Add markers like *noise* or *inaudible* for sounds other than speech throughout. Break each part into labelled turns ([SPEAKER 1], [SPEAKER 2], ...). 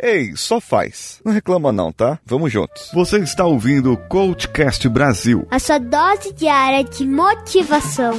[SPEAKER 1] Ei, só faz. Não reclama não, tá? Vamos juntos. Você está ouvindo o Coachcast Brasil.
[SPEAKER 2] A sua dose diária de motivação.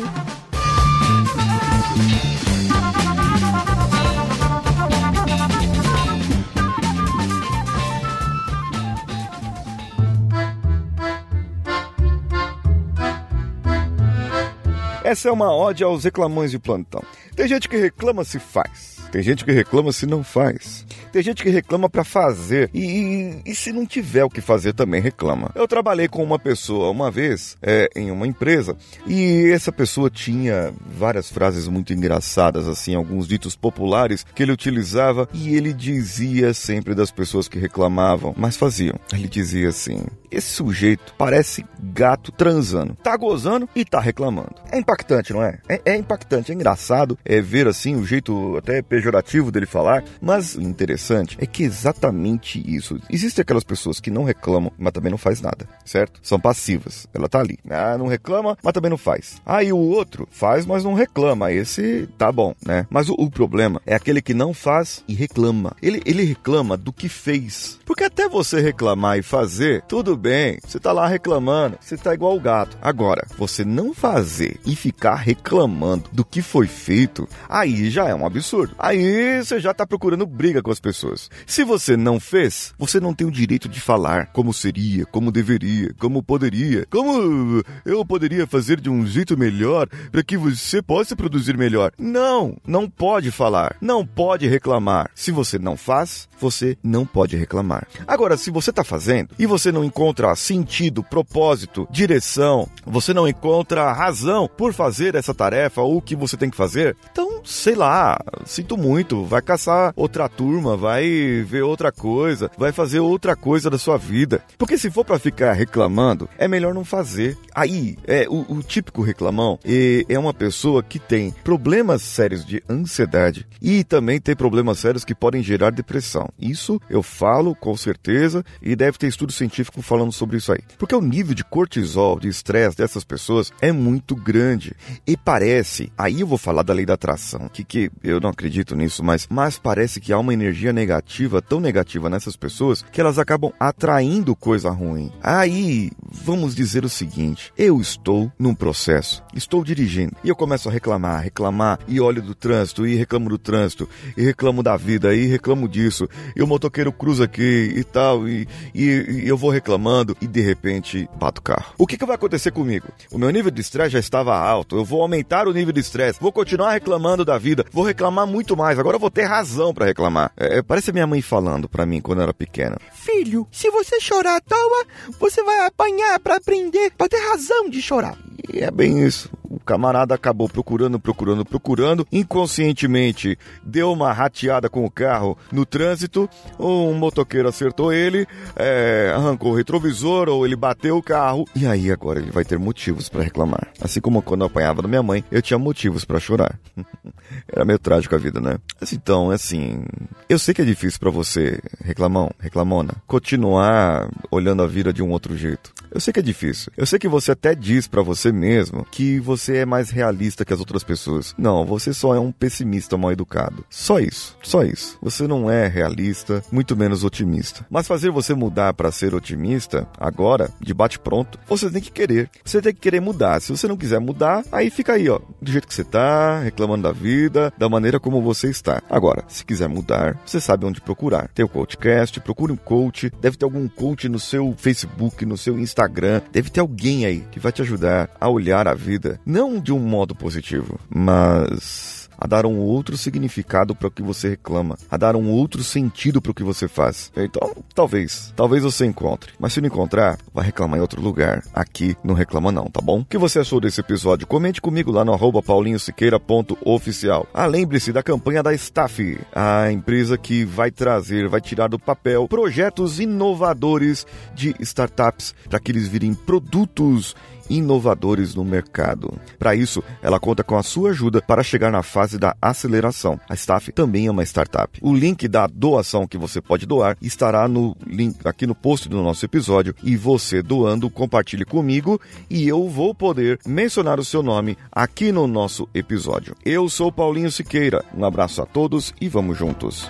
[SPEAKER 1] Essa é uma ode aos reclamões de plantão. Tem gente que reclama se faz. Tem gente que reclama se não faz. Tem gente que reclama para fazer e, e, e, se não tiver o que fazer também reclama. Eu trabalhei com uma pessoa uma vez é, em uma empresa e essa pessoa tinha várias frases muito engraçadas, assim, alguns ditos populares que ele utilizava e ele dizia sempre das pessoas que reclamavam, mas faziam. Ele dizia assim: esse sujeito parece gato transando. Tá gozando e tá reclamando. É impactante, não é? É, é impactante, é engraçado é ver assim o jeito até pejorativo dele falar, mas o interessante é que é exatamente isso. Existem aquelas pessoas que não reclamam, mas também não faz nada, certo? São passivas. Ela tá ali. Ah, não reclama, mas também não faz. Aí o outro faz, mas não reclama. Esse tá bom, né? Mas o, o problema é aquele que não faz e reclama. Ele, ele reclama do que fez. Porque até você reclamar e fazer, tudo bem, você tá lá reclamando, você tá igual o gato. Agora, você não fazer e ficar reclamando do que foi feito, aí já é um absurdo. Aí você já tá procurando briga com as pessoas. Se você não fez, você não tem o direito de falar como seria, como deveria, como poderia, como eu poderia fazer de um jeito melhor para que você possa produzir melhor. Não, não pode falar, não pode reclamar. Se você não faz, você não pode reclamar. Agora, se você tá fazendo e você não encontra sentido, propósito, direção, você não encontra razão por fazer essa tarefa ou o que você tem que fazer, então, sei lá, sinto muito, vai caçar outra turma, vai ver outra coisa, vai fazer outra coisa da sua vida. Porque se for para ficar reclamando, é melhor não fazer. Aí, é o, o típico reclamão é, uma pessoa que tem problemas sérios de ansiedade e também tem problemas sérios que podem gerar depressão. Isso eu falo com certeza e deve ter estudo científico falando sobre isso aí. Porque o nível de cortisol, de estresse dessas pessoas é muito grande. E parece, aí eu vou falar da lei da atração, que, que eu não acredito nisso, mas, mas parece que há uma energia negativa, tão negativa nessas pessoas, que elas acabam atraindo coisa ruim. Aí, vamos dizer o seguinte: eu estou num processo, estou dirigindo, e eu começo a reclamar, reclamar, e olho do trânsito, e reclamo do trânsito, e reclamo da vida, e reclamo disso, e o motoqueiro cruza aqui e tal, e, e, e eu vou reclamando e de repente bato o carro. O que, que vai acontecer comigo? O meu nível de estresse já estava alto, eu vou aumentar o nível de estresse, vou continuar reclamando da vida, vou reclamar muito mais, agora eu vou ter razão para reclamar. É, é, parece minha mãe falando para mim quando eu era pequena.
[SPEAKER 3] Filho, se você chorar à toa, você vai apanhar para aprender, para ter razão de chorar.
[SPEAKER 1] E é bem isso. O camarada acabou procurando, procurando, procurando. Inconscientemente deu uma rateada com o carro no trânsito. Um motoqueiro acertou ele, é, arrancou o retrovisor ou ele bateu o carro. E aí agora ele vai ter motivos para reclamar. Assim como quando eu apanhava da minha mãe, eu tinha motivos para chorar. *laughs* Era meio trágico a vida, né? Mas então, assim, eu sei que é difícil para você, reclamão, reclamona, continuar olhando a vida de um outro jeito. Eu sei que é difícil. Eu sei que você até diz para você mesmo que você é mais realista que as outras pessoas. Não, você só é um pessimista mal educado. Só isso. Só isso. Você não é realista, muito menos otimista. Mas fazer você mudar para ser otimista agora, de bate pronto, você tem que querer. Você tem que querer mudar. Se você não quiser mudar, aí fica aí, ó, do jeito que você tá, reclamando da vida, da maneira como você está. Agora, se quiser mudar, você sabe onde procurar. Tem o Coachcast, procure um coach, deve ter algum coach no seu Facebook, no seu Instagram, deve ter alguém aí que vai te ajudar a olhar a vida, não de um modo positivo, mas a dar um outro significado para o que você reclama, a dar um outro sentido para o que você faz. Então, talvez, talvez você encontre. Mas se não encontrar, vai reclamar em outro lugar. Aqui não reclama não, tá bom? O que você achou desse episódio? Comente comigo lá no arroba paulinhosiqueira.oficial. Ah, lembre-se da campanha da Staff, a empresa que vai trazer, vai tirar do papel projetos inovadores de startups para que eles virem produtos inovadores no mercado. Para isso, ela conta com a sua ajuda para chegar na fase da aceleração. A Staff também é uma startup. O link da doação que você pode doar estará no link aqui no post do nosso episódio e você doando compartilhe comigo e eu vou poder mencionar o seu nome aqui no nosso episódio. Eu sou Paulinho Siqueira. Um abraço a todos e vamos juntos.